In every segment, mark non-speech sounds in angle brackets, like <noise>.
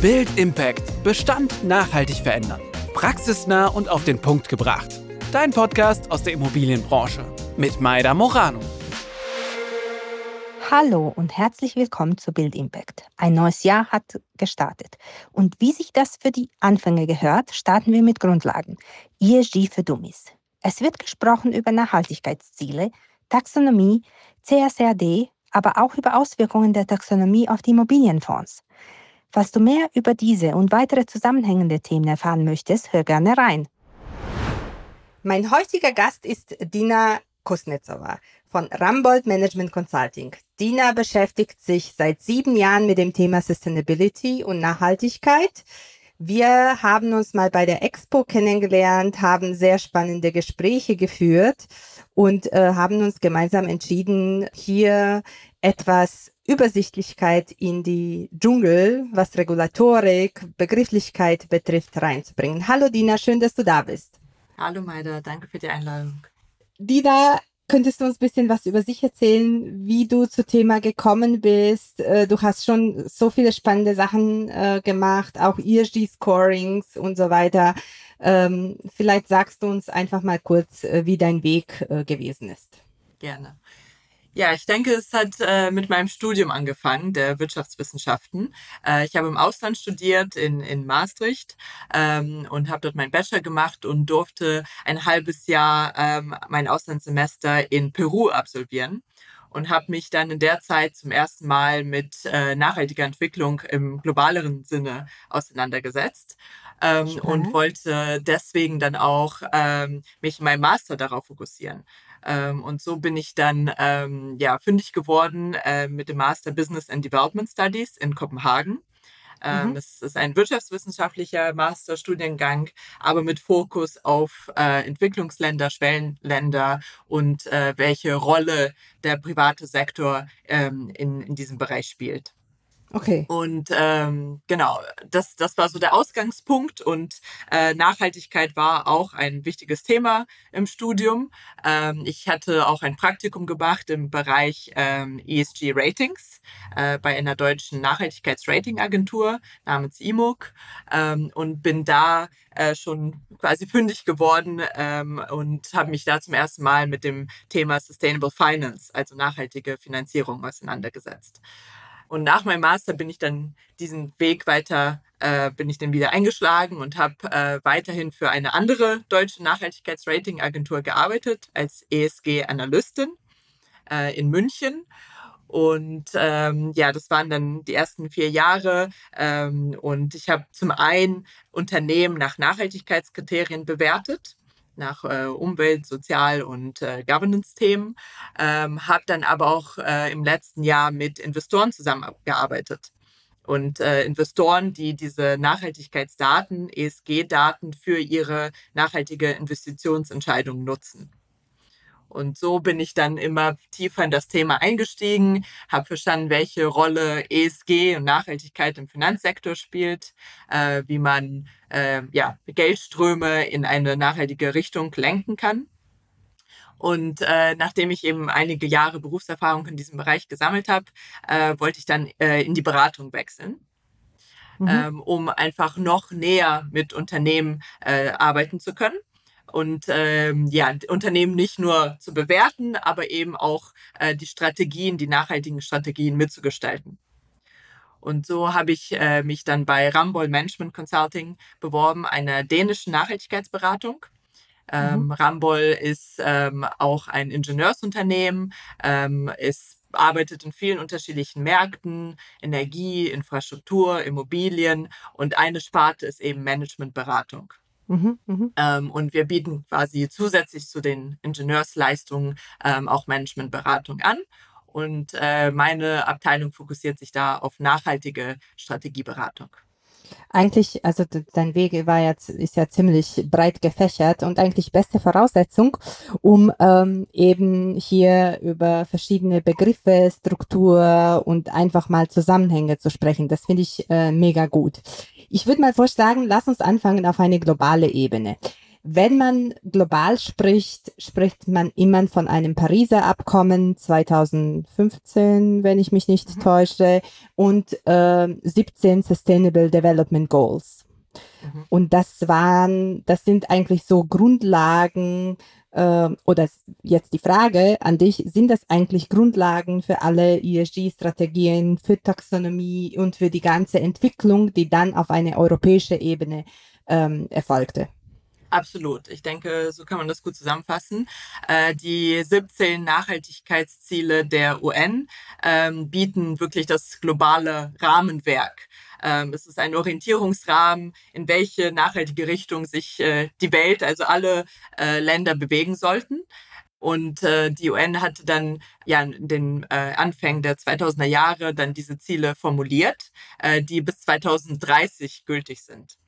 Build Impact. Bestand nachhaltig verändern. Praxisnah und auf den Punkt gebracht. Dein Podcast aus der Immobilienbranche mit Maida Morano. Hallo und herzlich willkommen zu Build Impact. Ein neues Jahr hat gestartet. Und wie sich das für die Anfänge gehört, starten wir mit Grundlagen. ESG für Dummies. Es wird gesprochen über Nachhaltigkeitsziele, Taxonomie, CSRD, aber auch über Auswirkungen der Taxonomie auf die Immobilienfonds. Falls du mehr über diese und weitere zusammenhängende Themen erfahren möchtest, hör gerne rein. Mein heutiger Gast ist Dina Kuznetsova von Rambold Management Consulting. Dina beschäftigt sich seit sieben Jahren mit dem Thema Sustainability und Nachhaltigkeit. Wir haben uns mal bei der Expo kennengelernt, haben sehr spannende Gespräche geführt und äh, haben uns gemeinsam entschieden, hier etwas Übersichtlichkeit in die Dschungel, was Regulatorik, Begrifflichkeit betrifft, reinzubringen. Hallo Dina, schön, dass du da bist. Hallo Maida, danke für die Einladung. Dina, Könntest du uns ein bisschen was über sich erzählen, wie du zu Thema gekommen bist? Äh, du hast schon so viele spannende Sachen äh, gemacht, auch ESG-Scorings und so weiter. Ähm, vielleicht sagst du uns einfach mal kurz, äh, wie dein Weg gewesen ist. Gerne. Ja, ich denke, es hat äh, mit meinem Studium angefangen, der Wirtschaftswissenschaften. Äh, ich habe im Ausland studiert, in, in Maastricht, ähm, und habe dort meinen Bachelor gemacht und durfte ein halbes Jahr ähm, mein Auslandssemester in Peru absolvieren und habe mich dann in der Zeit zum ersten Mal mit äh, nachhaltiger Entwicklung im globaleren Sinne auseinandergesetzt ähm, und wollte deswegen dann auch ähm, mich in meinem Master darauf fokussieren. Ähm, und so bin ich dann ähm, ja, fündig geworden äh, mit dem Master Business and Development Studies in Kopenhagen. Ähm, mhm. Es ist ein wirtschaftswissenschaftlicher Masterstudiengang, aber mit Fokus auf äh, Entwicklungsländer, Schwellenländer und äh, welche Rolle der private Sektor ähm, in, in diesem Bereich spielt. Okay. Und ähm, genau, das, das war so der Ausgangspunkt und äh, Nachhaltigkeit war auch ein wichtiges Thema im Studium. Ähm, ich hatte auch ein Praktikum gemacht im Bereich ähm, ESG Ratings äh, bei einer deutschen Nachhaltigkeitsratingagentur namens IMOC ähm, und bin da äh, schon quasi fündig geworden ähm, und habe mich da zum ersten Mal mit dem Thema Sustainable Finance, also nachhaltige Finanzierung, auseinandergesetzt. Und nach meinem Master bin ich dann diesen Weg weiter, äh, bin ich dann wieder eingeschlagen und habe äh, weiterhin für eine andere deutsche Nachhaltigkeitsratingagentur gearbeitet als ESG-Analystin äh, in München. Und ähm, ja, das waren dann die ersten vier Jahre. Ähm, und ich habe zum einen Unternehmen nach Nachhaltigkeitskriterien bewertet nach äh, Umwelt-, Sozial- und äh, Governance-Themen, ähm, habe dann aber auch äh, im letzten Jahr mit Investoren zusammengearbeitet. Und äh, Investoren, die diese Nachhaltigkeitsdaten, ESG-Daten für ihre nachhaltige Investitionsentscheidung nutzen. Und so bin ich dann immer tiefer in das Thema eingestiegen, habe verstanden, welche Rolle ESG und Nachhaltigkeit im Finanzsektor spielt, äh, wie man äh, ja, Geldströme in eine nachhaltige Richtung lenken kann. Und äh, nachdem ich eben einige Jahre Berufserfahrung in diesem Bereich gesammelt habe, äh, wollte ich dann äh, in die Beratung wechseln. Mhm. Ähm, um einfach noch näher mit Unternehmen äh, arbeiten zu können und ähm, ja, Unternehmen nicht nur zu bewerten, aber eben auch äh, die Strategien, die nachhaltigen Strategien mitzugestalten. Und so habe ich äh, mich dann bei Rambol Management Consulting beworben, einer dänischen Nachhaltigkeitsberatung. Ähm, mhm. Rambol ist ähm, auch ein Ingenieursunternehmen, ähm, es arbeitet in vielen unterschiedlichen Märkten, Energie, Infrastruktur, Immobilien und eine Sparte ist eben Managementberatung. Mhm, mh. ähm, und wir bieten quasi zusätzlich zu den Ingenieursleistungen ähm, auch Managementberatung an. Und äh, meine Abteilung fokussiert sich da auf nachhaltige Strategieberatung. Eigentlich, also dein Weg war jetzt, ist ja ziemlich breit gefächert und eigentlich beste Voraussetzung, um ähm, eben hier über verschiedene Begriffe, Struktur und einfach mal Zusammenhänge zu sprechen. Das finde ich äh, mega gut. Ich würde mal vorschlagen, lass uns anfangen auf eine globale Ebene. Wenn man global spricht, spricht man immer von einem Pariser Abkommen 2015, wenn ich mich nicht mhm. täusche, und äh, 17 Sustainable Development Goals. Mhm. Und das waren, das sind eigentlich so Grundlagen, äh, oder jetzt die Frage an dich, sind das eigentlich Grundlagen für alle ESG-Strategien, für Taxonomie und für die ganze Entwicklung, die dann auf eine europäische Ebene ähm, erfolgte? Absolut. Ich denke, so kann man das gut zusammenfassen. Äh, die 17 Nachhaltigkeitsziele der UN ähm, bieten wirklich das globale Rahmenwerk. Ähm, es ist ein Orientierungsrahmen, in welche nachhaltige Richtung sich äh, die Welt, also alle äh, Länder bewegen sollten. Und äh, die UN hatte dann ja in den äh, Anfängen der 2000er Jahre dann diese Ziele formuliert, äh, die bis 2030 gültig sind.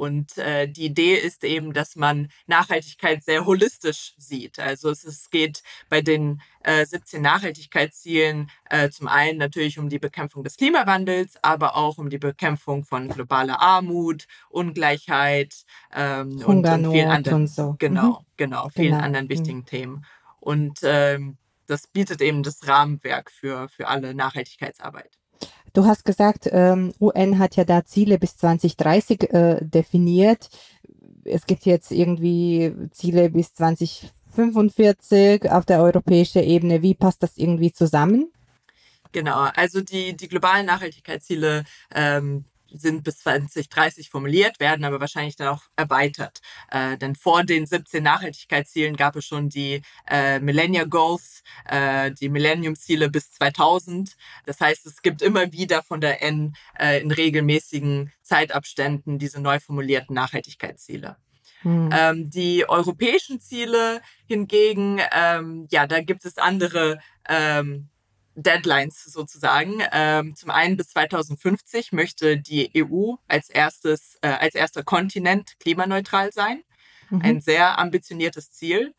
Und äh, die Idee ist eben, dass man Nachhaltigkeit sehr holistisch sieht. Also es, es geht bei den äh, 17 Nachhaltigkeitszielen äh, zum einen natürlich um die Bekämpfung des Klimawandels, aber auch um die Bekämpfung von globaler Armut, Ungleichheit ähm, und, und vielen anderen, und so. Genau, mhm. genau, vielen genau. anderen mhm. wichtigen mhm. Themen. Und ähm, das bietet eben das Rahmenwerk für, für alle Nachhaltigkeitsarbeit. Du hast gesagt, ähm, UN hat ja da Ziele bis 2030 äh, definiert. Es gibt jetzt irgendwie Ziele bis 2045 auf der europäischen Ebene. Wie passt das irgendwie zusammen? Genau, also die, die globalen Nachhaltigkeitsziele ähm, sind bis 2030 formuliert, werden aber wahrscheinlich dann auch erweitert. Äh, denn vor den 17 Nachhaltigkeitszielen gab es schon die äh, Millennia Goals, äh, die Millennium-Ziele bis 2000. Das heißt, es gibt immer wieder von der N äh, in regelmäßigen Zeitabständen diese neu formulierten Nachhaltigkeitsziele. Hm. Ähm, die europäischen Ziele hingegen, ähm, ja, da gibt es andere ähm, Deadlines sozusagen. Ähm, zum einen bis 2050 möchte die EU als erstes, äh, als erster Kontinent klimaneutral sein. Mhm. Ein sehr ambitioniertes Ziel.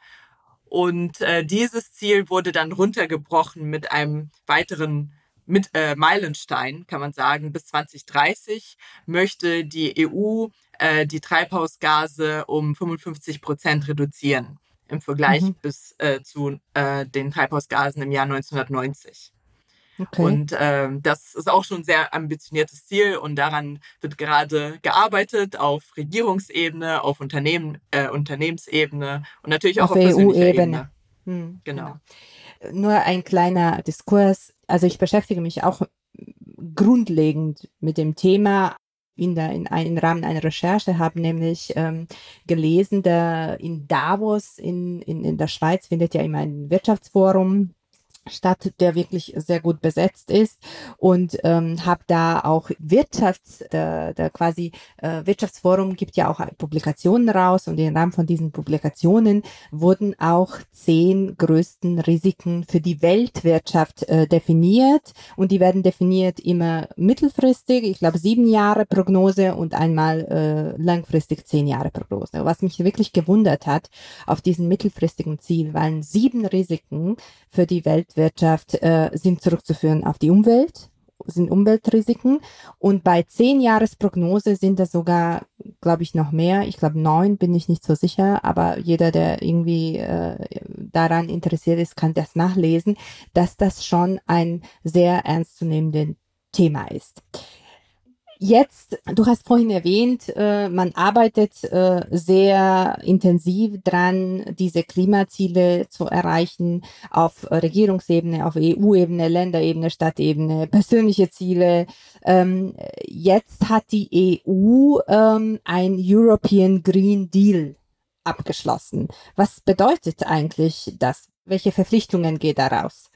Und äh, dieses Ziel wurde dann runtergebrochen mit einem weiteren mit äh, Meilenstein, kann man sagen. Bis 2030 möchte die EU äh, die Treibhausgase um 55 Prozent reduzieren im Vergleich mhm. bis äh, zu äh, den Treibhausgasen im Jahr 1990. Okay. Und ähm, das ist auch schon ein sehr ambitioniertes Ziel und daran wird gerade gearbeitet auf Regierungsebene, auf Unternehmen, äh, Unternehmensebene und natürlich auch auf, auf EU-Ebene. Hm, genau. genau. Nur ein kleiner Diskurs. Also ich beschäftige mich auch grundlegend mit dem Thema, in der, in, im Rahmen einer Recherche habe nämlich ähm, gelesen, da in Davos in, in, in der Schweiz findet ja immer ein Wirtschaftsforum Stadt, der wirklich sehr gut besetzt ist und ähm, habe da auch Wirtschafts, der, der quasi äh, Wirtschaftsforum gibt ja auch Publikationen raus und im Rahmen von diesen Publikationen wurden auch zehn größten Risiken für die Weltwirtschaft äh, definiert und die werden definiert immer mittelfristig, ich glaube sieben Jahre Prognose und einmal äh, langfristig zehn Jahre Prognose. Was mich wirklich gewundert hat auf diesen mittelfristigen Ziel, waren sieben Risiken für die Weltwirtschaft äh, sind zurückzuführen auf die Umwelt, sind Umweltrisiken. Und bei zehn Jahresprognose sind das sogar, glaube ich, noch mehr. Ich glaube, neun bin ich nicht so sicher, aber jeder, der irgendwie äh, daran interessiert ist, kann das nachlesen, dass das schon ein sehr ernstzunehmendes Thema ist. Jetzt, du hast vorhin erwähnt, äh, man arbeitet äh, sehr intensiv dran, diese Klimaziele zu erreichen auf Regierungsebene, auf EU-Ebene, Länderebene, Stadtebene, persönliche Ziele. Ähm, jetzt hat die EU ähm, ein European Green Deal abgeschlossen. Was bedeutet eigentlich das? Welche Verpflichtungen geht daraus?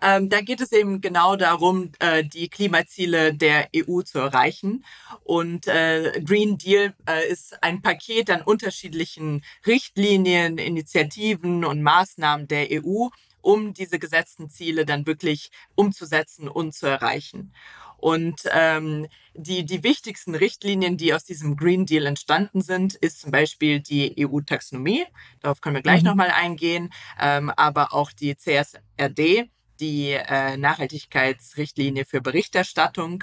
Ähm, da geht es eben genau darum, äh, die Klimaziele der EU zu erreichen. Und äh, Green Deal äh, ist ein Paket an unterschiedlichen Richtlinien, Initiativen und Maßnahmen der EU, um diese gesetzten Ziele dann wirklich umzusetzen und zu erreichen. Und ähm, die, die wichtigsten Richtlinien, die aus diesem Green Deal entstanden sind, ist zum Beispiel die EU-Taxonomie. Darauf können wir gleich mhm. nochmal eingehen. Ähm, aber auch die CSRD, die äh, Nachhaltigkeitsrichtlinie für Berichterstattung,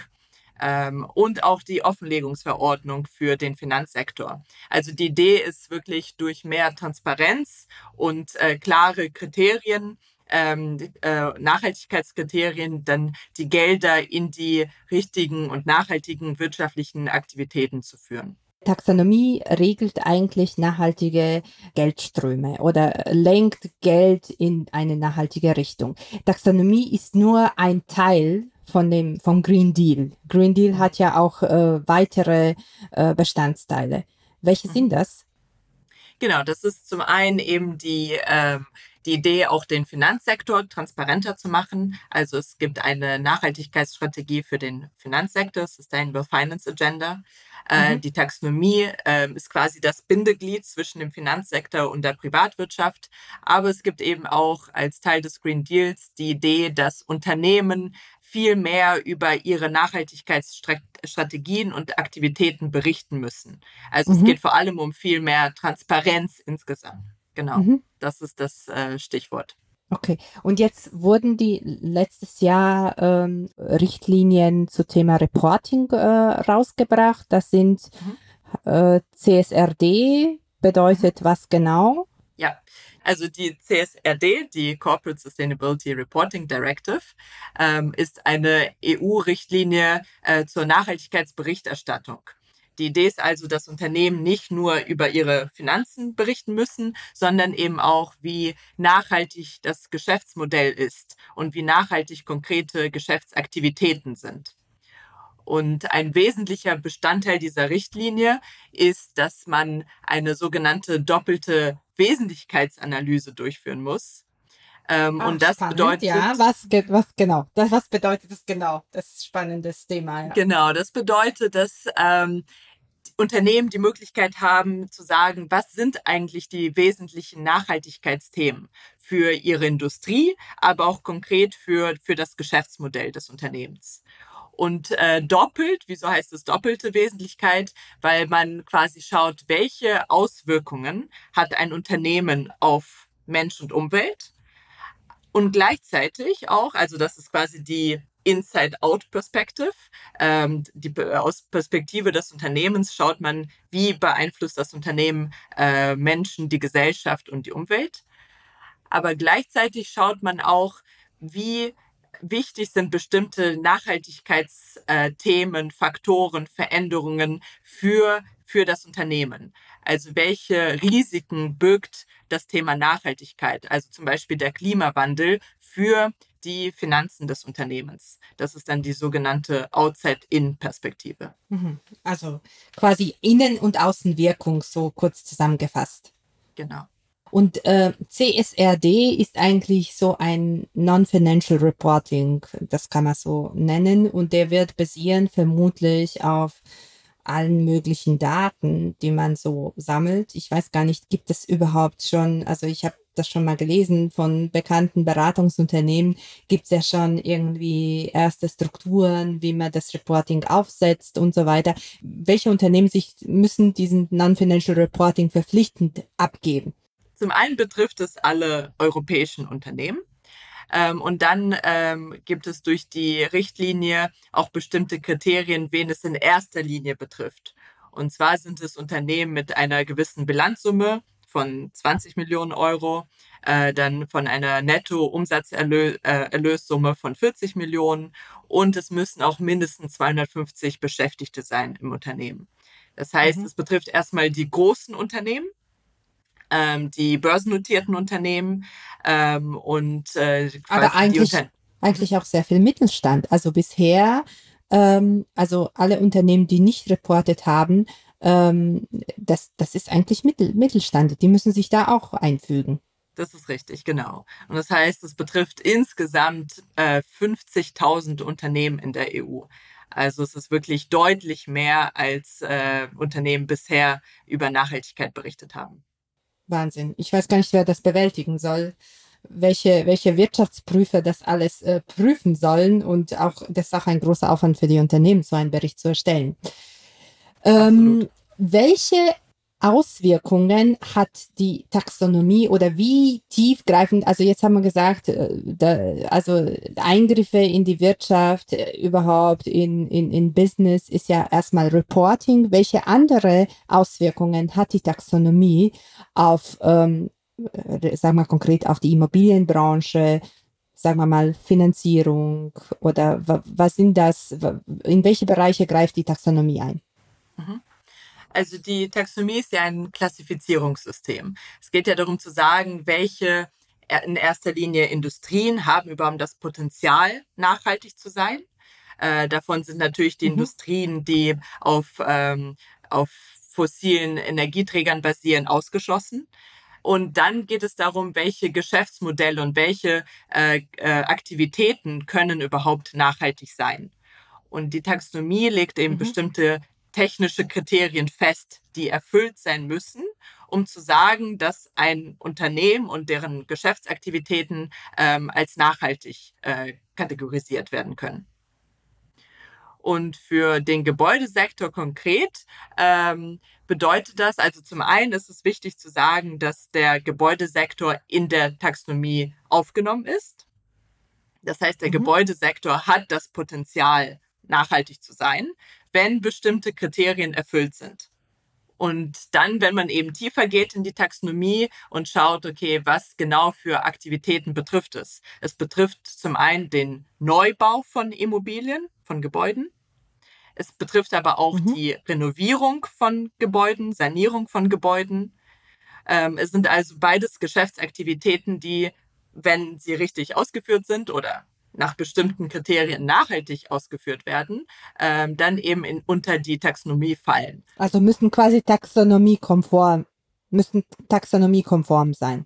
ähm, und auch die Offenlegungsverordnung für den Finanzsektor. Also die Idee ist wirklich durch mehr Transparenz und äh, klare Kriterien ähm, äh, Nachhaltigkeitskriterien dann die Gelder in die richtigen und nachhaltigen wirtschaftlichen Aktivitäten zu führen. Taxonomie regelt eigentlich nachhaltige Geldströme oder lenkt Geld in eine nachhaltige Richtung. Taxonomie ist nur ein Teil von dem vom Green Deal. Green Deal hat ja auch äh, weitere äh, Bestandteile. Welche mhm. sind das? Genau, das ist zum einen eben die ähm, die Idee, auch den Finanzsektor transparenter zu machen. Also es gibt eine Nachhaltigkeitsstrategie für den Finanzsektor, Sustainable Finance Agenda. Äh, mhm. Die Taxonomie äh, ist quasi das Bindeglied zwischen dem Finanzsektor und der Privatwirtschaft. Aber es gibt eben auch als Teil des Green Deals die Idee, dass Unternehmen viel mehr über ihre Nachhaltigkeitsstrategien und Aktivitäten berichten müssen. Also mhm. es geht vor allem um viel mehr Transparenz insgesamt. Genau, mhm. das ist das äh, Stichwort. Okay, und jetzt wurden die letztes Jahr ähm, Richtlinien zu Thema Reporting äh, rausgebracht. Das sind mhm. äh, CSRD, bedeutet mhm. was genau? Ja, also die CSRD, die Corporate Sustainability Reporting Directive, ähm, ist eine EU-Richtlinie äh, zur Nachhaltigkeitsberichterstattung. Die Idee ist also, dass Unternehmen nicht nur über ihre Finanzen berichten müssen, sondern eben auch, wie nachhaltig das Geschäftsmodell ist und wie nachhaltig konkrete Geschäftsaktivitäten sind. Und ein wesentlicher Bestandteil dieser Richtlinie ist, dass man eine sogenannte doppelte Wesentlichkeitsanalyse durchführen muss. Ähm, Ach, und das spannend, bedeutet. Ja, was, was genau? Das, was bedeutet das genau? Das ist ein spannendes Thema. Ja. Genau, das bedeutet, dass ähm, Unternehmen die Möglichkeit haben zu sagen, was sind eigentlich die wesentlichen Nachhaltigkeitsthemen für ihre Industrie, aber auch konkret für, für das Geschäftsmodell des Unternehmens. Und äh, doppelt, wieso heißt es doppelte Wesentlichkeit? Weil man quasi schaut, welche Auswirkungen hat ein Unternehmen auf Mensch und Umwelt. Und gleichzeitig auch, also das ist quasi die Inside-Out-Perspective. Ähm, aus Perspektive des Unternehmens schaut man, wie beeinflusst das Unternehmen äh, Menschen, die Gesellschaft und die Umwelt. Aber gleichzeitig schaut man auch, wie wichtig sind bestimmte Nachhaltigkeitsthemen, Faktoren, Veränderungen für, für das Unternehmen. Also welche Risiken birgt das Thema Nachhaltigkeit, also zum Beispiel der Klimawandel für die Finanzen des Unternehmens. Das ist dann die sogenannte Outside-In-Perspektive. Mhm. Also quasi Innen- und Außenwirkung, so kurz zusammengefasst. Genau. Und äh, CSRD ist eigentlich so ein Non-Financial Reporting, das kann man so nennen. Und der wird basieren vermutlich auf allen möglichen Daten, die man so sammelt. Ich weiß gar nicht, gibt es überhaupt schon, also ich habe das schon mal gelesen von bekannten Beratungsunternehmen, gibt es ja schon irgendwie erste Strukturen, wie man das Reporting aufsetzt und so weiter. Welche Unternehmen sich müssen diesen Non-Financial Reporting verpflichtend abgeben? Zum einen betrifft es alle europäischen Unternehmen. Ähm, und dann ähm, gibt es durch die Richtlinie auch bestimmte Kriterien, wen es in erster Linie betrifft. Und zwar sind es Unternehmen mit einer gewissen Bilanzsumme von 20 Millionen Euro, äh, dann von einer Netto-Umsatzerlössumme äh, von 40 Millionen und es müssen auch mindestens 250 Beschäftigte sein im Unternehmen. Das heißt, mhm. es betrifft erstmal die großen Unternehmen, ähm, die börsennotierten Unternehmen ähm, und äh, aber eigentlich, eigentlich auch sehr viel Mittelstand. Also bisher, ähm, also alle Unternehmen, die nicht reportet haben, ähm, das, das ist eigentlich Mittel, Mittelstand. Die müssen sich da auch einfügen. Das ist richtig, genau. Und das heißt, es betrifft insgesamt äh, 50.000 Unternehmen in der EU. Also es ist wirklich deutlich mehr, als äh, Unternehmen bisher über Nachhaltigkeit berichtet haben. Wahnsinn. Ich weiß gar nicht, wer das bewältigen soll, welche, welche Wirtschaftsprüfer das alles äh, prüfen sollen. Und auch das ist auch ein großer Aufwand für die Unternehmen, so einen Bericht zu erstellen. Ähm, welche Auswirkungen hat die Taxonomie oder wie tiefgreifend, also jetzt haben wir gesagt, äh, da, also Eingriffe in die Wirtschaft, äh, überhaupt in, in, in Business ist ja erstmal Reporting. Welche andere Auswirkungen hat die Taxonomie auf, ähm, äh, sagen wir konkret, auf die Immobilienbranche, sagen wir mal Finanzierung oder was sind das, in welche Bereiche greift die Taxonomie ein? Mhm. Also die Taxonomie ist ja ein Klassifizierungssystem. Es geht ja darum zu sagen, welche in erster Linie Industrien haben überhaupt das Potenzial, nachhaltig zu sein. Äh, davon sind natürlich die mhm. Industrien, die auf, ähm, auf fossilen Energieträgern basieren, ausgeschlossen. Und dann geht es darum, welche Geschäftsmodelle und welche äh, äh, Aktivitäten können überhaupt nachhaltig sein. Und die Taxonomie legt eben mhm. bestimmte technische Kriterien fest, die erfüllt sein müssen, um zu sagen, dass ein Unternehmen und deren Geschäftsaktivitäten ähm, als nachhaltig äh, kategorisiert werden können. Und für den Gebäudesektor konkret ähm, bedeutet das, also zum einen ist es wichtig zu sagen, dass der Gebäudesektor in der Taxonomie aufgenommen ist. Das heißt, der mhm. Gebäudesektor hat das Potenzial, nachhaltig zu sein wenn bestimmte Kriterien erfüllt sind. Und dann, wenn man eben tiefer geht in die Taxonomie und schaut, okay, was genau für Aktivitäten betrifft es? Es betrifft zum einen den Neubau von Immobilien, von Gebäuden. Es betrifft aber auch mhm. die Renovierung von Gebäuden, Sanierung von Gebäuden. Ähm, es sind also beides Geschäftsaktivitäten, die, wenn sie richtig ausgeführt sind oder nach bestimmten Kriterien nachhaltig ausgeführt werden, ähm, dann eben in, unter die Taxonomie fallen. Also müssen quasi taxonomiekonform, müssen taxonomiekonform sein.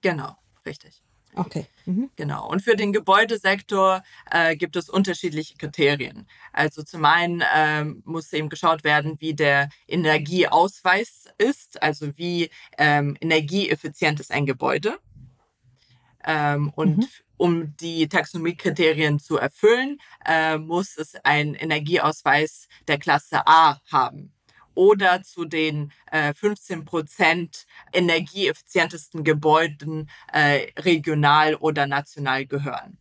Genau, richtig. Okay. Mhm. Genau. Und für den Gebäudesektor äh, gibt es unterschiedliche Kriterien. Also zum einen ähm, muss eben geschaut werden, wie der Energieausweis ist, also wie ähm, energieeffizient ist ein Gebäude. Ähm, und mhm um die Taxonomiekriterien zu erfüllen, äh, muss es einen Energieausweis der Klasse A haben oder zu den äh, 15 Prozent energieeffizientesten Gebäuden äh, regional oder national gehören.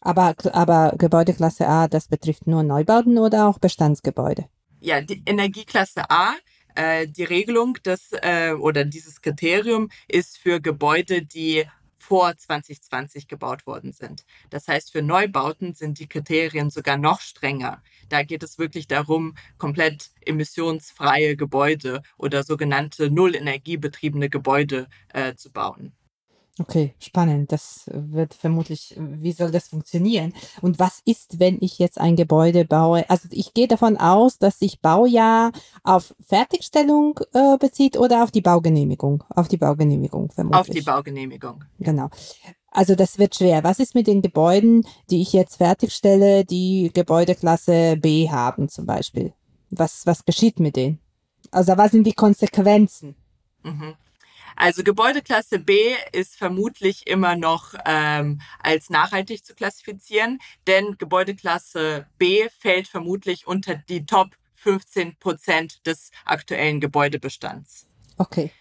Aber, aber Gebäudeklasse A, das betrifft nur Neubauten oder auch Bestandsgebäude? Ja, die Energieklasse A äh, die Regelung des äh, oder dieses Kriterium ist für Gebäude, die vor 2020 gebaut worden sind. Das heißt, für Neubauten sind die Kriterien sogar noch strenger. Da geht es wirklich darum, komplett emissionsfreie Gebäude oder sogenannte nullenergiebetriebene Gebäude äh, zu bauen. Okay, spannend. Das wird vermutlich, wie soll das funktionieren? Und was ist, wenn ich jetzt ein Gebäude baue? Also ich gehe davon aus, dass sich Baujahr auf Fertigstellung äh, bezieht oder auf die Baugenehmigung? Auf die Baugenehmigung vermutlich. Auf die Baugenehmigung. Genau. Also das wird schwer. Was ist mit den Gebäuden, die ich jetzt fertigstelle, die Gebäudeklasse B haben zum Beispiel? Was, was geschieht mit denen? Also was sind die Konsequenzen? Mhm. Also Gebäudeklasse B ist vermutlich immer noch ähm, als nachhaltig zu klassifizieren, denn Gebäudeklasse B fällt vermutlich unter die Top 15 Prozent des aktuellen Gebäudebestands. Okay.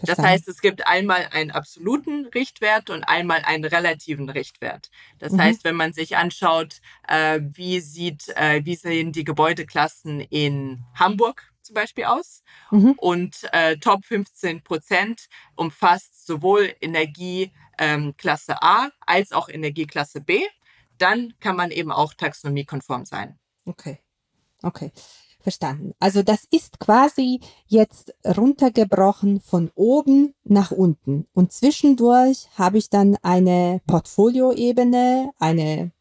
Verstanden. Das heißt, es gibt einmal einen absoluten Richtwert und einmal einen relativen Richtwert. Das mhm. heißt, wenn man sich anschaut, äh, wie sieht, äh, wie sehen die Gebäudeklassen in Hamburg zum Beispiel aus. Mhm. Und äh, Top 15 Prozent umfasst sowohl Energieklasse ähm, A als auch Energieklasse B. Dann kann man eben auch taxonomiekonform sein. Okay. Okay. Verstanden. Also das ist quasi jetzt runtergebrochen von oben nach unten. Und zwischendurch habe ich dann eine Portfolioebene, eine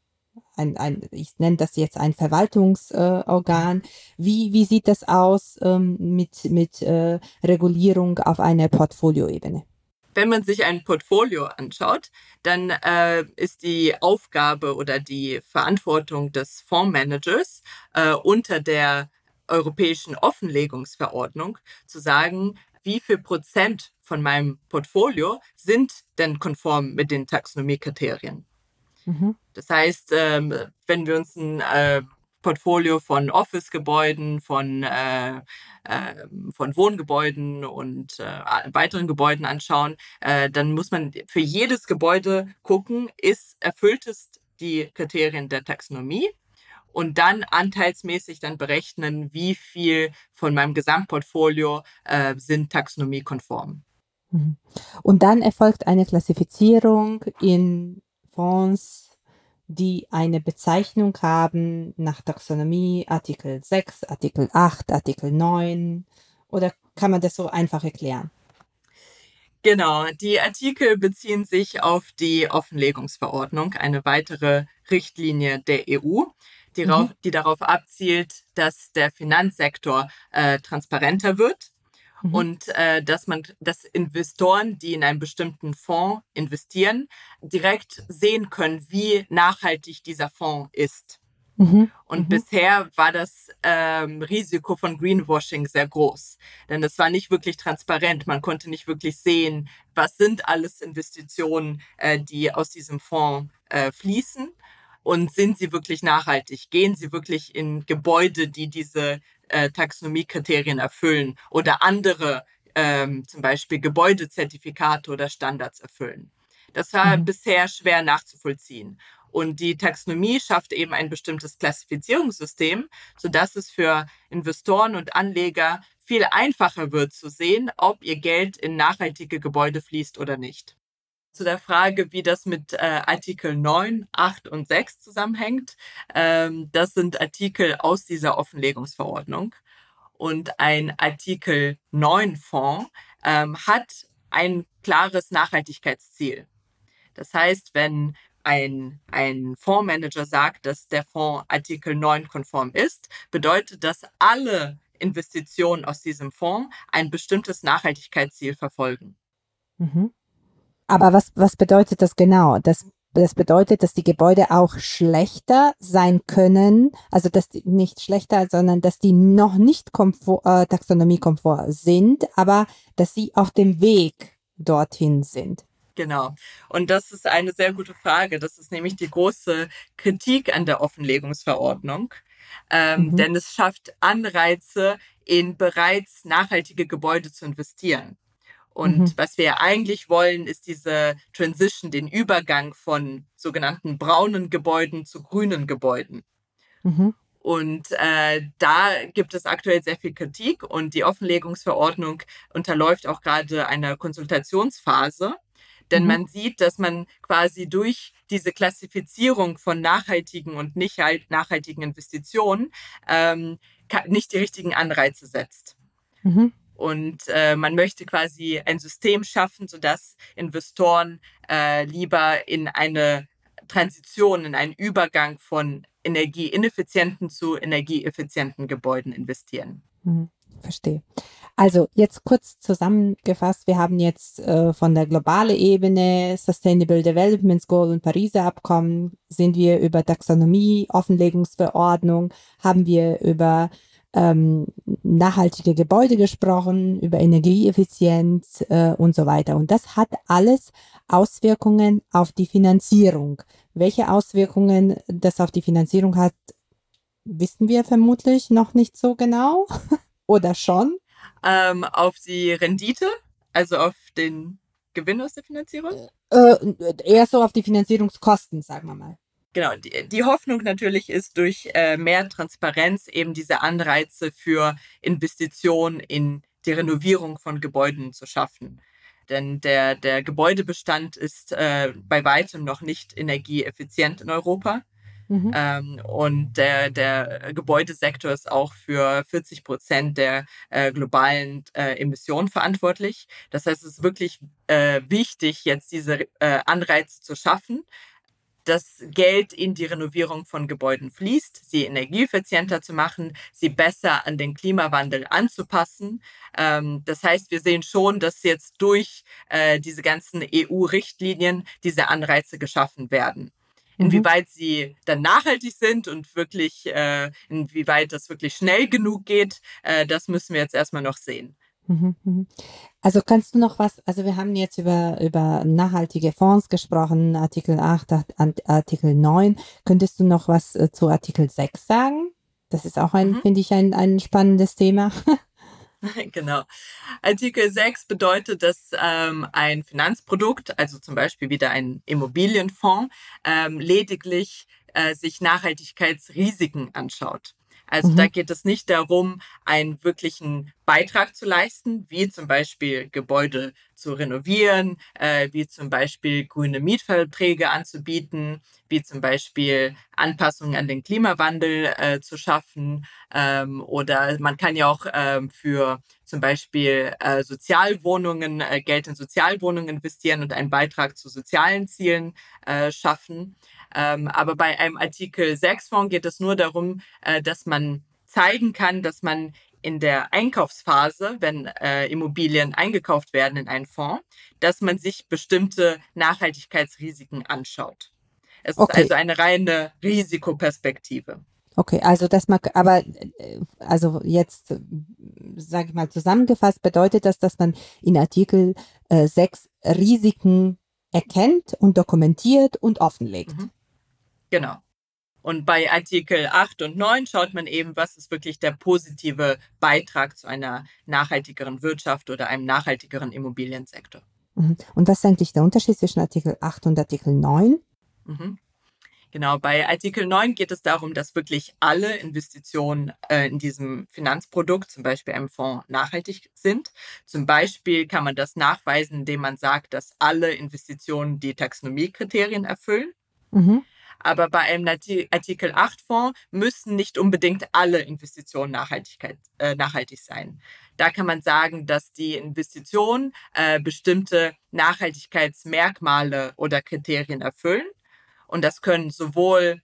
ein, ein ich nenne das jetzt ein Verwaltungsorgan. Äh, wie, wie sieht das aus ähm, mit, mit äh, Regulierung auf einer Portfolioebene? Wenn man sich ein Portfolio anschaut, dann äh, ist die Aufgabe oder die Verantwortung des Fondsmanagers äh, unter der europäischen Offenlegungsverordnung zu sagen, wie viel Prozent von meinem Portfolio sind denn konform mit den Taxonomiekriterien. Mhm. Das heißt, ähm, wenn wir uns ein äh, Portfolio von Office-Gebäuden, von, äh, äh, von Wohngebäuden und äh, weiteren Gebäuden anschauen, äh, dann muss man für jedes Gebäude gucken, ist erfüllt es die Kriterien der Taxonomie und dann anteilsmäßig dann berechnen, wie viel von meinem Gesamtportfolio äh, sind taxonomiekonform. Mhm. Und dann erfolgt eine Klassifizierung in Fonds, die eine Bezeichnung haben nach Taxonomie, Artikel 6, Artikel 8, Artikel 9? Oder kann man das so einfach erklären? Genau, die Artikel beziehen sich auf die Offenlegungsverordnung, eine weitere Richtlinie der EU, die, mhm. die darauf abzielt, dass der Finanzsektor äh, transparenter wird mhm. und äh, dass man, dass Investoren, die in einen bestimmten Fonds investieren, direkt sehen können, wie nachhaltig dieser Fonds ist. Mhm. Und mhm. bisher war das ähm, Risiko von Greenwashing sehr groß, denn es war nicht wirklich transparent. Man konnte nicht wirklich sehen, was sind alles Investitionen, äh, die aus diesem Fonds äh, fließen und sind sie wirklich nachhaltig? Gehen sie wirklich in Gebäude, die diese äh, Taxonomiekriterien erfüllen oder andere, ähm, zum Beispiel Gebäudezertifikate oder Standards erfüllen? Das war mhm. bisher schwer nachzuvollziehen. Und die Taxonomie schafft eben ein bestimmtes Klassifizierungssystem, sodass es für Investoren und Anleger viel einfacher wird zu sehen, ob ihr Geld in nachhaltige Gebäude fließt oder nicht zu der Frage, wie das mit äh, Artikel 9, 8 und 6 zusammenhängt. Ähm, das sind Artikel aus dieser Offenlegungsverordnung. Und ein Artikel 9 Fonds ähm, hat ein klares Nachhaltigkeitsziel. Das heißt, wenn ein, ein Fondsmanager sagt, dass der Fonds Artikel 9 konform ist, bedeutet das, alle Investitionen aus diesem Fonds ein bestimmtes Nachhaltigkeitsziel verfolgen. Mhm. Aber was, was bedeutet das genau? Das, das bedeutet, dass die Gebäude auch schlechter sein können, also dass die nicht schlechter, sondern dass die noch nicht Komfort, äh, Taxonomie-komfort sind, aber dass sie auf dem Weg dorthin sind. Genau. Und das ist eine sehr gute Frage. Das ist nämlich die große Kritik an der Offenlegungsverordnung. Ähm, mhm. Denn es schafft Anreize, in bereits nachhaltige Gebäude zu investieren. Und mhm. was wir eigentlich wollen, ist diese Transition, den Übergang von sogenannten braunen Gebäuden zu grünen Gebäuden. Mhm. Und äh, da gibt es aktuell sehr viel Kritik und die Offenlegungsverordnung unterläuft auch gerade eine Konsultationsphase. Denn mhm. man sieht, dass man quasi durch diese Klassifizierung von nachhaltigen und nicht halt nachhaltigen Investitionen ähm, nicht die richtigen Anreize setzt. Mhm. Und äh, man möchte quasi ein System schaffen, sodass Investoren äh, lieber in eine Transition, in einen Übergang von energieineffizienten zu energieeffizienten Gebäuden investieren. Mhm, verstehe. Also jetzt kurz zusammengefasst, wir haben jetzt äh, von der globalen Ebene Sustainable Development Goal und Pariser Abkommen, sind wir über Taxonomie, Offenlegungsverordnung, haben wir über ähm, nachhaltige Gebäude gesprochen, über Energieeffizienz äh, und so weiter. Und das hat alles Auswirkungen auf die Finanzierung. Welche Auswirkungen das auf die Finanzierung hat, wissen wir vermutlich noch nicht so genau. <laughs> Oder schon? Ähm, auf die Rendite, also auf den Gewinn aus der Finanzierung? Äh, eher so auf die Finanzierungskosten, sagen wir mal. Genau, die, die Hoffnung natürlich ist durch äh, mehr Transparenz eben diese Anreize für Investitionen in die Renovierung von Gebäuden zu schaffen. Denn der, der Gebäudebestand ist äh, bei weitem noch nicht energieeffizient in Europa. Mhm. Ähm, und der, der Gebäudesektor ist auch für 40 Prozent der äh, globalen äh, Emissionen verantwortlich. Das heißt, es ist wirklich äh, wichtig, jetzt diese äh, Anreize zu schaffen, das Geld in die Renovierung von Gebäuden fließt, sie energieeffizienter zu machen, sie besser an den Klimawandel anzupassen. Ähm, das heißt, wir sehen schon, dass jetzt durch äh, diese ganzen EU-Richtlinien diese Anreize geschaffen werden. Mhm. Inwieweit sie dann nachhaltig sind und wirklich, äh, inwieweit das wirklich schnell genug geht, äh, das müssen wir jetzt erstmal noch sehen. Mhm, mhm. Also kannst du noch was, also wir haben jetzt über, über nachhaltige Fonds gesprochen, Artikel 8, Artikel 9. Könntest du noch was äh, zu Artikel 6 sagen? Das ist auch ein, mhm. finde ich, ein, ein spannendes Thema. <laughs> <laughs> genau. Artikel 6 bedeutet, dass ähm, ein Finanzprodukt, also zum Beispiel wieder ein Immobilienfonds, ähm, lediglich äh, sich Nachhaltigkeitsrisiken anschaut. Also mhm. da geht es nicht darum, einen wirklichen Beitrag zu leisten, wie zum Beispiel Gebäude zu renovieren, äh, wie zum Beispiel grüne Mietverträge anzubieten, wie zum Beispiel Anpassungen an den Klimawandel äh, zu schaffen. Ähm, oder man kann ja auch ähm, für zum Beispiel äh, Sozialwohnungen, äh, Geld in Sozialwohnungen investieren und einen Beitrag zu sozialen Zielen äh, schaffen. Ähm, aber bei einem Artikel 6 Fonds geht es nur darum, äh, dass man zeigen kann, dass man in der Einkaufsphase, wenn äh, Immobilien eingekauft werden in einen Fonds, dass man sich bestimmte Nachhaltigkeitsrisiken anschaut. Es okay. ist also eine reine Risikoperspektive. Okay, also das mag, aber äh, also jetzt, sage ich mal zusammengefasst, bedeutet das, dass man in Artikel äh, 6 Risiken erkennt und dokumentiert und offenlegt. Mhm. Genau. Und bei Artikel 8 und 9 schaut man eben, was ist wirklich der positive Beitrag zu einer nachhaltigeren Wirtschaft oder einem nachhaltigeren Immobiliensektor. Mhm. Und was ist eigentlich der Unterschied zwischen Artikel 8 und Artikel 9? Mhm. Genau, bei Artikel 9 geht es darum, dass wirklich alle Investitionen äh, in diesem Finanzprodukt, zum Beispiel einem Fonds, nachhaltig sind. Zum Beispiel kann man das nachweisen, indem man sagt, dass alle Investitionen die Taxonomiekriterien erfüllen. Mhm. Aber bei einem Artikel 8 Fonds müssen nicht unbedingt alle Investitionen äh, nachhaltig sein. Da kann man sagen, dass die Investitionen äh, bestimmte Nachhaltigkeitsmerkmale oder Kriterien erfüllen. Und das können sowohl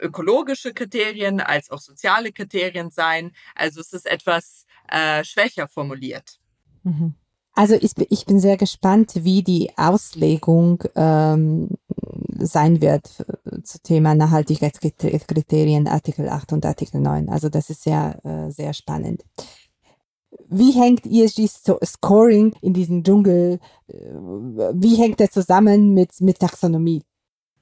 ökologische Kriterien als auch soziale Kriterien sein. Also es ist etwas äh, schwächer formuliert. Mhm. Also ich, ich, bin sehr gespannt, wie die Auslegung ähm, sein wird zu Thema Nachhaltigkeitskriterien Artikel 8 und Artikel 9. Also das ist sehr, äh, sehr spannend. Wie hängt ESG-Scoring in diesem Dschungel, äh, wie hängt er zusammen mit, mit Taxonomie?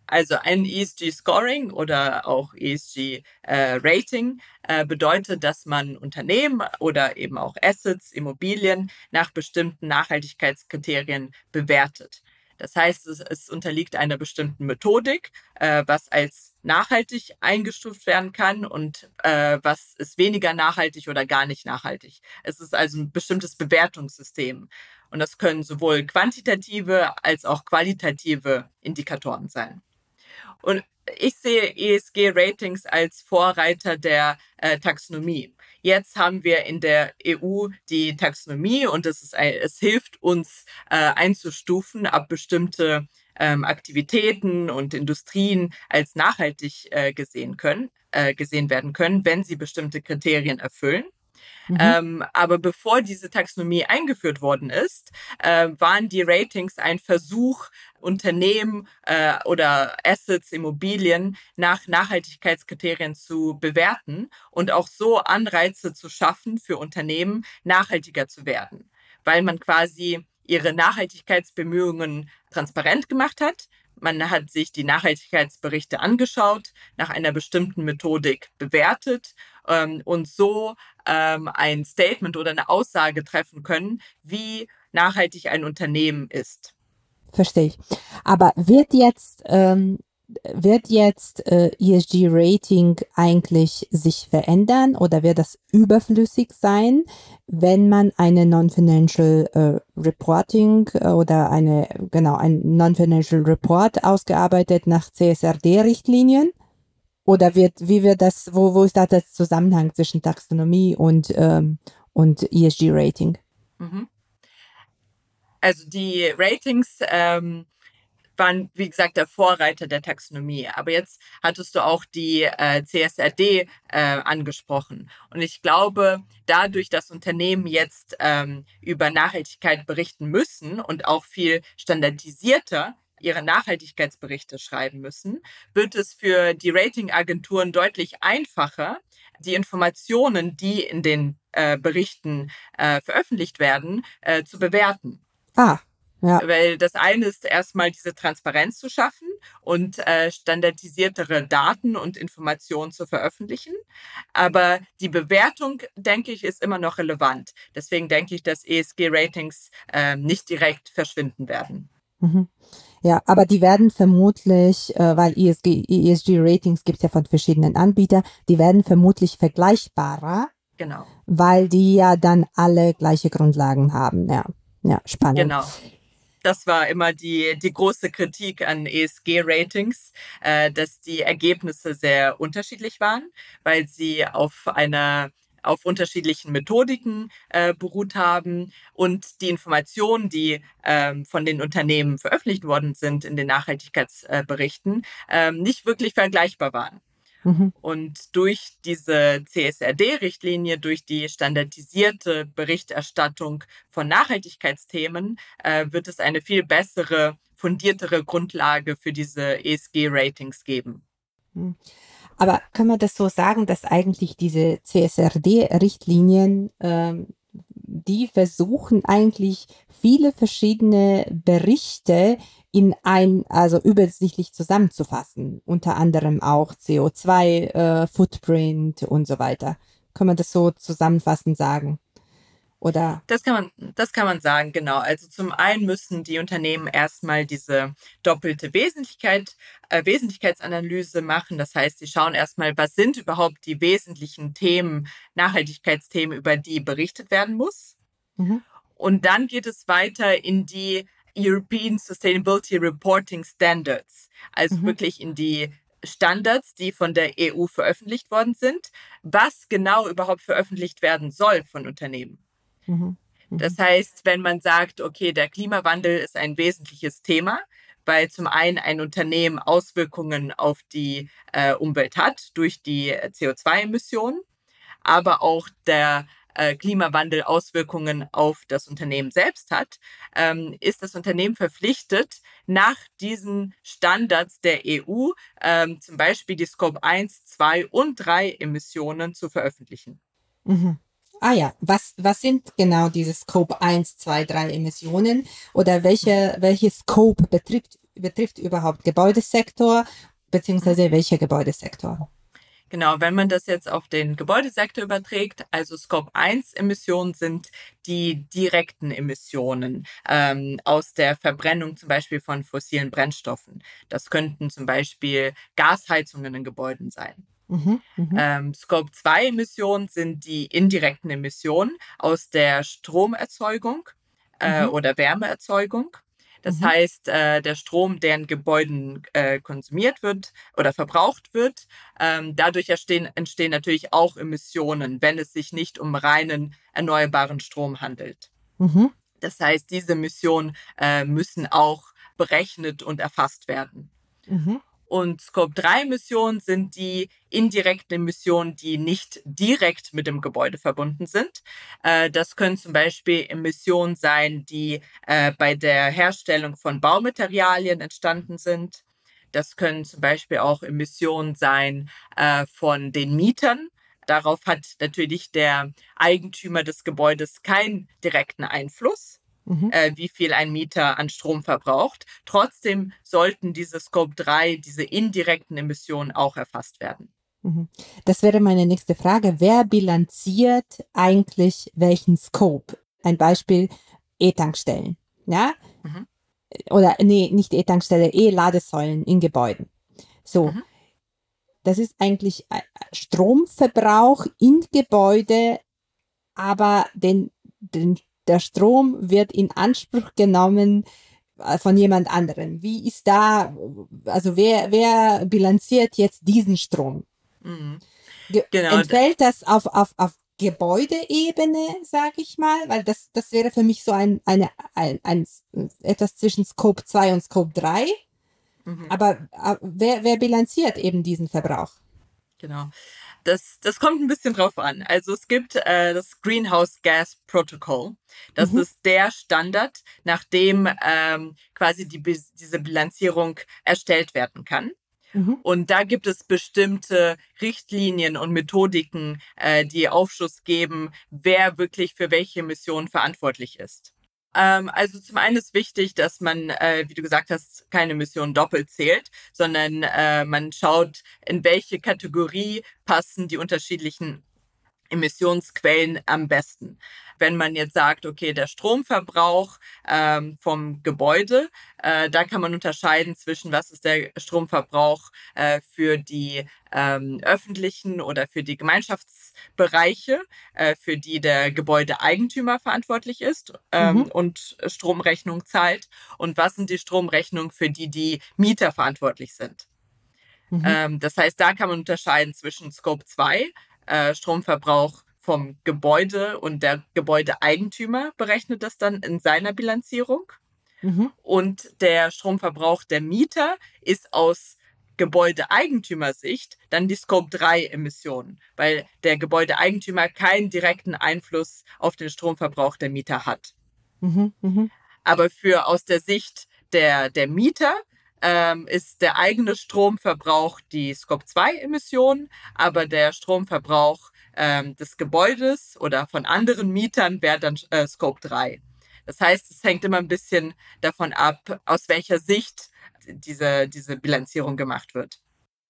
Also ein ESG-Scoring oder auch ESG-Rating äh, äh, bedeutet, dass man Unternehmen oder eben auch Assets, Immobilien nach bestimmten Nachhaltigkeitskriterien bewertet. Das heißt, es, es unterliegt einer bestimmten Methodik, äh, was als nachhaltig eingestuft werden kann und äh, was ist weniger nachhaltig oder gar nicht nachhaltig. Es ist also ein bestimmtes Bewertungssystem. Und das können sowohl quantitative als auch qualitative Indikatoren sein. Und ich sehe ESG-Ratings als Vorreiter der äh, Taxonomie. Jetzt haben wir in der EU die Taxonomie und es, ist, es hilft uns äh, einzustufen, ab bestimmte ähm, Aktivitäten und Industrien als nachhaltig äh, gesehen können, äh, gesehen werden können, wenn sie bestimmte Kriterien erfüllen. Mhm. Ähm, aber bevor diese Taxonomie eingeführt worden ist, äh, waren die Ratings ein Versuch, Unternehmen äh, oder Assets, Immobilien nach Nachhaltigkeitskriterien zu bewerten und auch so Anreize zu schaffen für Unternehmen, nachhaltiger zu werden, weil man quasi ihre Nachhaltigkeitsbemühungen transparent gemacht hat, man hat sich die Nachhaltigkeitsberichte angeschaut, nach einer bestimmten Methodik bewertet ähm, und so ähm, ein Statement oder eine Aussage treffen können, wie nachhaltig ein Unternehmen ist. Verstehe ich. Aber wird jetzt ähm, wird jetzt äh, ESG-Rating eigentlich sich verändern oder wird das überflüssig sein, wenn man eine Non-Financial äh, Reporting äh, oder eine, genau, ein Non-Financial Report ausgearbeitet nach CSRD-Richtlinien? Oder wird, wie wird das, wo, wo ist da der Zusammenhang zwischen Taxonomie und, ähm, und ESG-Rating? Mhm. Also die Ratings ähm, waren, wie gesagt, der Vorreiter der Taxonomie. Aber jetzt hattest du auch die äh, CSRD äh, angesprochen. Und ich glaube, dadurch, dass Unternehmen jetzt ähm, über Nachhaltigkeit berichten müssen und auch viel standardisierter ihre Nachhaltigkeitsberichte schreiben müssen, wird es für die Ratingagenturen deutlich einfacher, die Informationen, die in den äh, Berichten äh, veröffentlicht werden, äh, zu bewerten. Ah, ja. Weil das eine ist erstmal diese Transparenz zu schaffen und äh, standardisiertere Daten und Informationen zu veröffentlichen. Aber die Bewertung, denke ich, ist immer noch relevant. Deswegen denke ich, dass ESG-Ratings äh, nicht direkt verschwinden werden. Mhm. Ja, aber die werden vermutlich, äh, weil ESG, ESG-Ratings gibt es ja von verschiedenen Anbietern, die werden vermutlich vergleichbarer. Genau. Weil die ja dann alle gleiche Grundlagen haben. Ja, ja spannend. Genau das war immer die, die große Kritik an ESG-Ratings, äh, dass die Ergebnisse sehr unterschiedlich waren, weil sie auf einer auf unterschiedlichen Methodiken äh, beruht haben und die Informationen, die ähm, von den Unternehmen veröffentlicht worden sind in den Nachhaltigkeitsberichten, äh, nicht wirklich vergleichbar waren. Mhm. Und durch diese CSRD-Richtlinie, durch die standardisierte Berichterstattung von Nachhaltigkeitsthemen, äh, wird es eine viel bessere, fundiertere Grundlage für diese ESG-Ratings geben. Mhm. Aber kann man das so sagen, dass eigentlich diese CSRD-Richtlinien ähm, die versuchen eigentlich viele verschiedene Berichte in ein, also übersichtlich zusammenzufassen, unter anderem auch CO2, äh, Footprint und so weiter. Kann man das so zusammenfassend sagen? Oder? Das kann man, das kann man sagen, genau. Also zum einen müssen die Unternehmen erstmal diese doppelte Wesentlichkeit, äh, Wesentlichkeitsanalyse machen. Das heißt, sie schauen erstmal, was sind überhaupt die wesentlichen Themen, Nachhaltigkeitsthemen, über die berichtet werden muss. Mhm. Und dann geht es weiter in die European Sustainability Reporting Standards, also mhm. wirklich in die Standards, die von der EU veröffentlicht worden sind, was genau überhaupt veröffentlicht werden soll von Unternehmen. Mhm. Mhm. Das heißt, wenn man sagt, okay, der Klimawandel ist ein wesentliches Thema, weil zum einen ein Unternehmen Auswirkungen auf die äh, Umwelt hat durch die CO2-Emissionen, aber auch der äh, Klimawandel Auswirkungen auf das Unternehmen selbst hat, ähm, ist das Unternehmen verpflichtet, nach diesen Standards der EU ähm, zum Beispiel die Scope 1, 2 und 3 Emissionen zu veröffentlichen. Mhm. Ah ja, was, was sind genau diese Scope 1, 2, 3 Emissionen oder welche, welche Scope betrifft, betrifft überhaupt Gebäudesektor beziehungsweise welcher Gebäudesektor? Genau, wenn man das jetzt auf den Gebäudesektor überträgt, also Scope 1 Emissionen sind die direkten Emissionen ähm, aus der Verbrennung zum Beispiel von fossilen Brennstoffen. Das könnten zum Beispiel Gasheizungen in Gebäuden sein. Mhm, mhm. ähm, Scope 2 Emissionen sind die indirekten Emissionen aus der Stromerzeugung äh, mhm. oder Wärmeerzeugung. Das mhm. heißt, äh, der Strom, der in Gebäuden äh, konsumiert wird oder verbraucht wird, ähm, dadurch entstehen, entstehen natürlich auch Emissionen, wenn es sich nicht um reinen erneuerbaren Strom handelt. Mhm. Das heißt, diese Emissionen äh, müssen auch berechnet und erfasst werden. Mhm. Und Scope-3-Emissionen sind die indirekten Emissionen, die nicht direkt mit dem Gebäude verbunden sind. Äh, das können zum Beispiel Emissionen sein, die äh, bei der Herstellung von Baumaterialien entstanden sind. Das können zum Beispiel auch Emissionen sein äh, von den Mietern. Darauf hat natürlich der Eigentümer des Gebäudes keinen direkten Einfluss mhm. äh, wie viel ein Mieter an Strom verbraucht. Trotzdem sollten diese Scope 3, diese indirekten Emissionen auch erfasst werden. Mhm. Das wäre meine nächste Frage. Wer bilanziert eigentlich welchen Scope? Ein Beispiel E-Tankstellen. Ja? Mhm. Oder nee, nicht E-Tankstelle, E-Ladesäulen in Gebäuden. So. Mhm. Das ist eigentlich äh, Stromverbrauch in Gebäude, aber den, den der Strom wird in Anspruch genommen äh, von jemand anderem. Wie ist da, also wer, wer bilanziert jetzt diesen Strom? Mhm. Genau. Entfällt das auf, auf, auf Gebäudeebene, sage ich mal, weil das, das wäre für mich so ein, eine, ein, ein, etwas zwischen Scope 2 und Scope 3. Mhm. Aber, äh, wer, wer bilanziert eben diesen Verbrauch? Genau. Das, das kommt ein bisschen drauf an. Also es gibt äh, das Greenhouse Gas Protocol. Das mhm. ist der Standard, nach dem ähm, quasi die, diese Bilanzierung erstellt werden kann. Mhm. Und da gibt es bestimmte Richtlinien und Methodiken, äh, die Aufschluss geben, wer wirklich für welche Mission verantwortlich ist. Ähm, also zum einen ist wichtig, dass man, äh, wie du gesagt hast, keine Mission doppelt zählt, sondern äh, man schaut, in welche Kategorie passen die unterschiedlichen Emissionsquellen am besten. Wenn man jetzt sagt, okay, der Stromverbrauch ähm, vom Gebäude, äh, da kann man unterscheiden zwischen, was ist der Stromverbrauch äh, für die ähm, öffentlichen oder für die Gemeinschaftsbereiche, äh, für die der Gebäudeeigentümer verantwortlich ist ähm, mhm. und Stromrechnung zahlt. Und was sind die Stromrechnungen, für die die Mieter verantwortlich sind. Mhm. Ähm, das heißt, da kann man unterscheiden zwischen Scope 2, äh, Stromverbrauch vom Gebäude und der Gebäudeeigentümer berechnet das dann in seiner Bilanzierung. Mhm. Und der Stromverbrauch der Mieter ist aus Gebäudeeigentümersicht dann die Scope 3 Emissionen, weil der Gebäudeeigentümer keinen direkten Einfluss auf den Stromverbrauch der Mieter hat. Mhm, mh. Aber für aus der Sicht der, der Mieter ähm, ist der eigene Stromverbrauch die Scope-2-Emissionen, aber der Stromverbrauch ähm, des Gebäudes oder von anderen Mietern wäre dann äh, Scope 3. Das heißt, es hängt immer ein bisschen davon ab, aus welcher Sicht diese, diese Bilanzierung gemacht wird.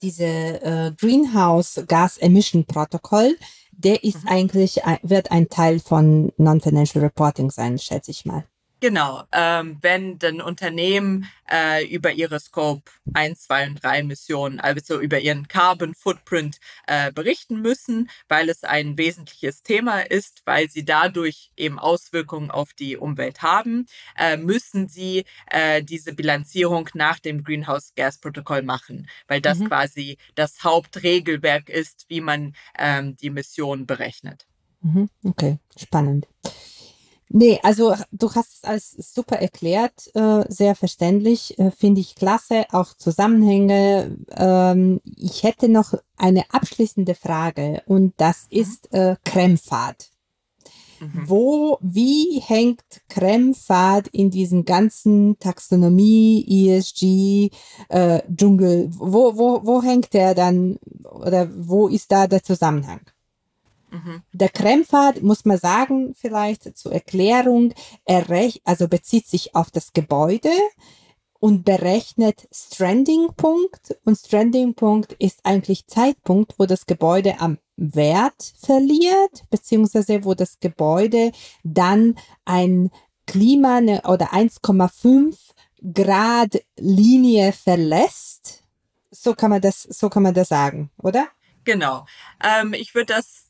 Diese äh, Greenhouse Gas Emission Protokoll, der ist mhm. eigentlich, wird ein Teil von Non-Financial Reporting sein, schätze ich mal. Genau, ähm, wenn dann Unternehmen äh, über ihre Scope 1, 2 und 3 Missionen, also über ihren Carbon Footprint äh, berichten müssen, weil es ein wesentliches Thema ist, weil sie dadurch eben Auswirkungen auf die Umwelt haben, äh, müssen sie äh, diese Bilanzierung nach dem Greenhouse Gas Protokoll machen, weil das mhm. quasi das Hauptregelwerk ist, wie man ähm, die Mission berechnet. Mhm. Okay, spannend. Nee, also du hast es als super erklärt, äh, sehr verständlich, äh, finde ich klasse, auch Zusammenhänge. Ähm, ich hätte noch eine abschließende Frage und das mhm. ist äh, Krempfad. Mhm. Wo, wie hängt Krempfad in diesen ganzen Taxonomie, ESG, äh, Dschungel, wo, wo, wo hängt der dann oder wo ist da der Zusammenhang? Mhm. Der Krempfad, muss man sagen, vielleicht zur Erklärung, er also bezieht sich auf das Gebäude und berechnet Stranding-Punkt. Und Stranding-Punkt ist eigentlich Zeitpunkt, wo das Gebäude am Wert verliert, beziehungsweise wo das Gebäude dann ein Klima oder 1,5 Grad Linie verlässt. So kann man das, so kann man das sagen, oder? Genau. Ähm, ich würde das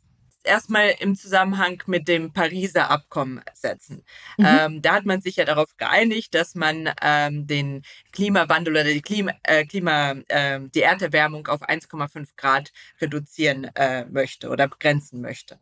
erstmal im Zusammenhang mit dem Pariser Abkommen setzen. Mhm. Ähm, da hat man sich ja darauf geeinigt, dass man ähm, den Klimawandel oder die Klima, äh, Klima äh, die Erderwärmung auf 1,5 Grad reduzieren äh, möchte oder begrenzen möchte.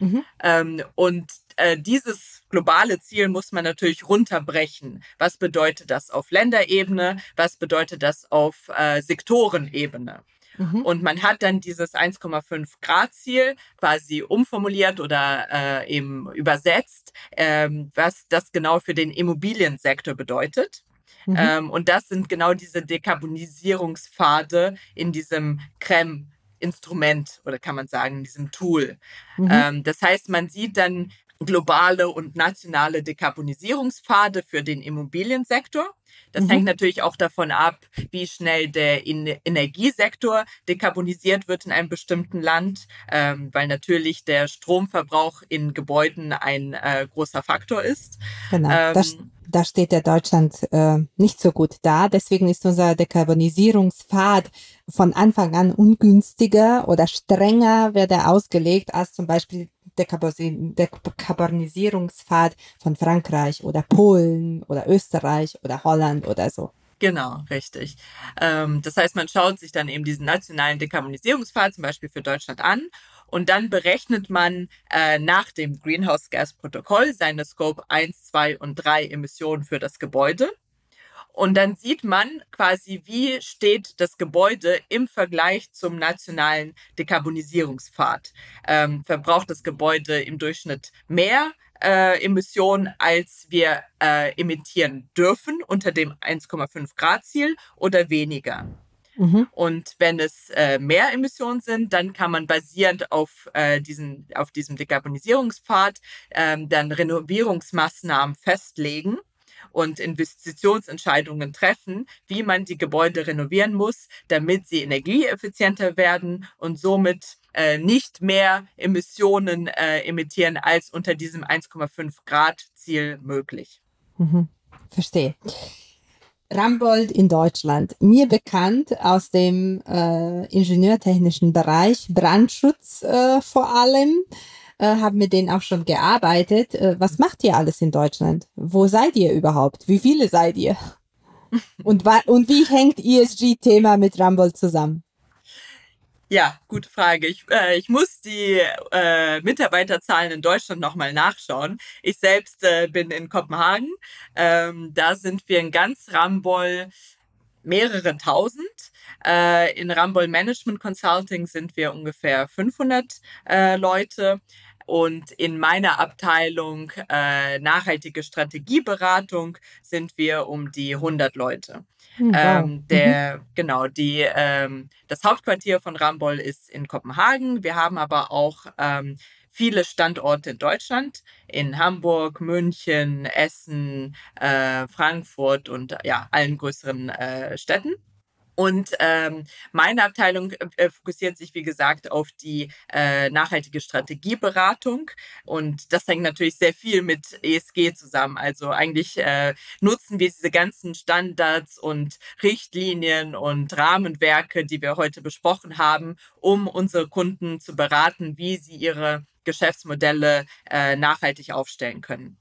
Mhm. Ähm, und äh, dieses globale Ziel muss man natürlich runterbrechen. Was bedeutet das auf Länderebene? Was bedeutet das auf äh, Sektorenebene? Mhm. Und man hat dann dieses 1,5 Grad Ziel quasi umformuliert oder äh, eben übersetzt, ähm, was das genau für den Immobiliensektor bedeutet. Mhm. Ähm, und das sind genau diese Dekarbonisierungspfade in diesem Creme Instrument oder kann man sagen, in diesem Tool. Mhm. Ähm, das heißt, man sieht dann globale und nationale Dekarbonisierungspfade für den Immobiliensektor. Das mhm. hängt natürlich auch davon ab, wie schnell der Energiesektor dekarbonisiert wird in einem bestimmten Land, ähm, weil natürlich der Stromverbrauch in Gebäuden ein äh, großer Faktor ist. Genau. Ähm, das, da steht der Deutschland äh, nicht so gut da. Deswegen ist unser Dekarbonisierungspfad von Anfang an ungünstiger oder strenger wird er ausgelegt als zum Beispiel Dekarbonisierungspfad von Frankreich oder Polen oder Österreich oder Holland oder so. Genau, richtig. Ähm, das heißt, man schaut sich dann eben diesen nationalen Dekarbonisierungspfad zum Beispiel für Deutschland an und dann berechnet man äh, nach dem Greenhouse Gas Protokoll seine Scope 1, 2 und 3 Emissionen für das Gebäude. Und dann sieht man quasi, wie steht das Gebäude im Vergleich zum nationalen Dekarbonisierungspfad. Ähm, verbraucht das Gebäude im Durchschnitt mehr äh, Emissionen, als wir äh, emittieren dürfen unter dem 1,5 Grad Ziel oder weniger? Mhm. Und wenn es äh, mehr Emissionen sind, dann kann man basierend auf, äh, diesen, auf diesem Dekarbonisierungspfad ähm, dann Renovierungsmaßnahmen festlegen und Investitionsentscheidungen treffen, wie man die Gebäude renovieren muss, damit sie energieeffizienter werden und somit äh, nicht mehr Emissionen äh, emittieren als unter diesem 1,5 Grad Ziel möglich. Mhm. Verstehe. Rambold in Deutschland, mir bekannt aus dem äh, ingenieurtechnischen Bereich, Brandschutz äh, vor allem äh, haben mit denen auch schon gearbeitet. Äh, was macht ihr alles in Deutschland? Wo seid ihr überhaupt? Wie viele seid ihr? <laughs> Und, und wie hängt ESG-Thema mit Rumble zusammen? Ja, gute Frage. Ich, äh, ich muss die äh, Mitarbeiterzahlen in Deutschland nochmal nachschauen. Ich selbst äh, bin in Kopenhagen. Ähm, da sind wir in ganz Ramboll mehrere tausend. Äh, in Ramboll Management Consulting sind wir ungefähr 500 äh, Leute und in meiner Abteilung äh, nachhaltige Strategieberatung sind wir um die 100 Leute. Hm, wow. Ähm, der, mhm. Genau, die, ähm, das Hauptquartier von Ramboll ist in Kopenhagen. Wir haben aber auch ähm, viele Standorte in Deutschland, in Hamburg, München, Essen, äh, Frankfurt und ja, allen größeren äh, Städten. Und ähm, meine Abteilung äh, äh, fokussiert sich, wie gesagt, auf die äh, nachhaltige Strategieberatung. Und das hängt natürlich sehr viel mit ESG zusammen. Also eigentlich äh, nutzen wir diese ganzen Standards und Richtlinien und Rahmenwerke, die wir heute besprochen haben, um unsere Kunden zu beraten, wie sie ihre Geschäftsmodelle äh, nachhaltig aufstellen können.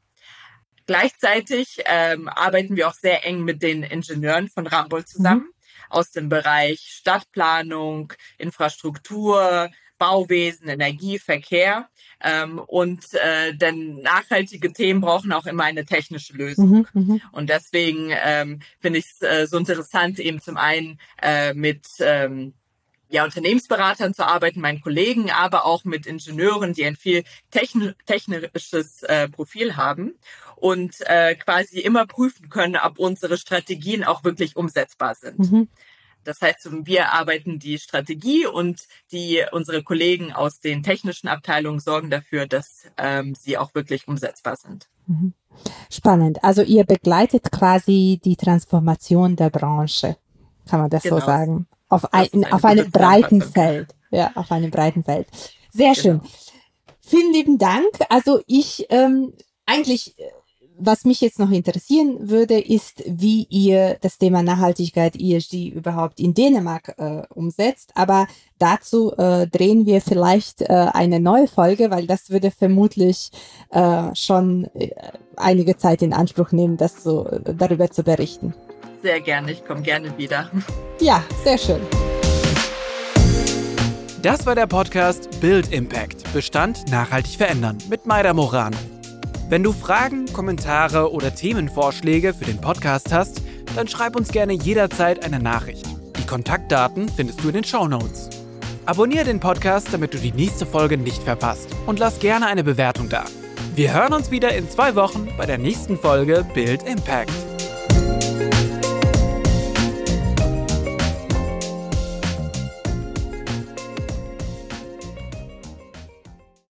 Gleichzeitig ähm, arbeiten wir auch sehr eng mit den Ingenieuren von Ramboll zusammen. Mhm aus dem Bereich Stadtplanung, Infrastruktur, Bauwesen, Energie, Verkehr. Ähm, und äh, denn nachhaltige Themen brauchen auch immer eine technische Lösung. Mhm, mhm. und deswegen ähm, finde ich es äh, so interessant, eben zum einen äh, mit ähm, ja, Unternehmensberatern zu arbeiten, meinen Kollegen, aber auch mit Ingenieuren, die ein viel techn technisches äh, Profil haben und äh, quasi immer prüfen können, ob unsere Strategien auch wirklich umsetzbar sind. Mhm. Das heißt, wir arbeiten die Strategie und die unsere Kollegen aus den technischen Abteilungen sorgen dafür, dass ähm, sie auch wirklich umsetzbar sind. Mhm. Spannend. Also ihr begleitet quasi die Transformation der Branche, kann man das genau. so sagen? Auf, ein, ein auf einem breiten Feld. Ja, auf einem breiten Feld. Sehr genau. schön. Vielen lieben Dank. Also ich ähm, eigentlich was mich jetzt noch interessieren würde, ist, wie ihr das Thema Nachhaltigkeit ESG überhaupt in Dänemark äh, umsetzt. Aber dazu äh, drehen wir vielleicht äh, eine neue Folge, weil das würde vermutlich äh, schon äh, einige Zeit in Anspruch nehmen, das so äh, darüber zu berichten. Sehr gerne, ich komme gerne wieder. Ja, sehr schön. Das war der Podcast Build Impact. Bestand nachhaltig verändern mit Maida Morano. Wenn du Fragen, Kommentare oder Themenvorschläge für den Podcast hast, dann schreib uns gerne jederzeit eine Nachricht. Die Kontaktdaten findest du in den Show Notes. Abonniere den Podcast, damit du die nächste Folge nicht verpasst und lass gerne eine Bewertung da. Wir hören uns wieder in zwei Wochen bei der nächsten Folge Build Impact.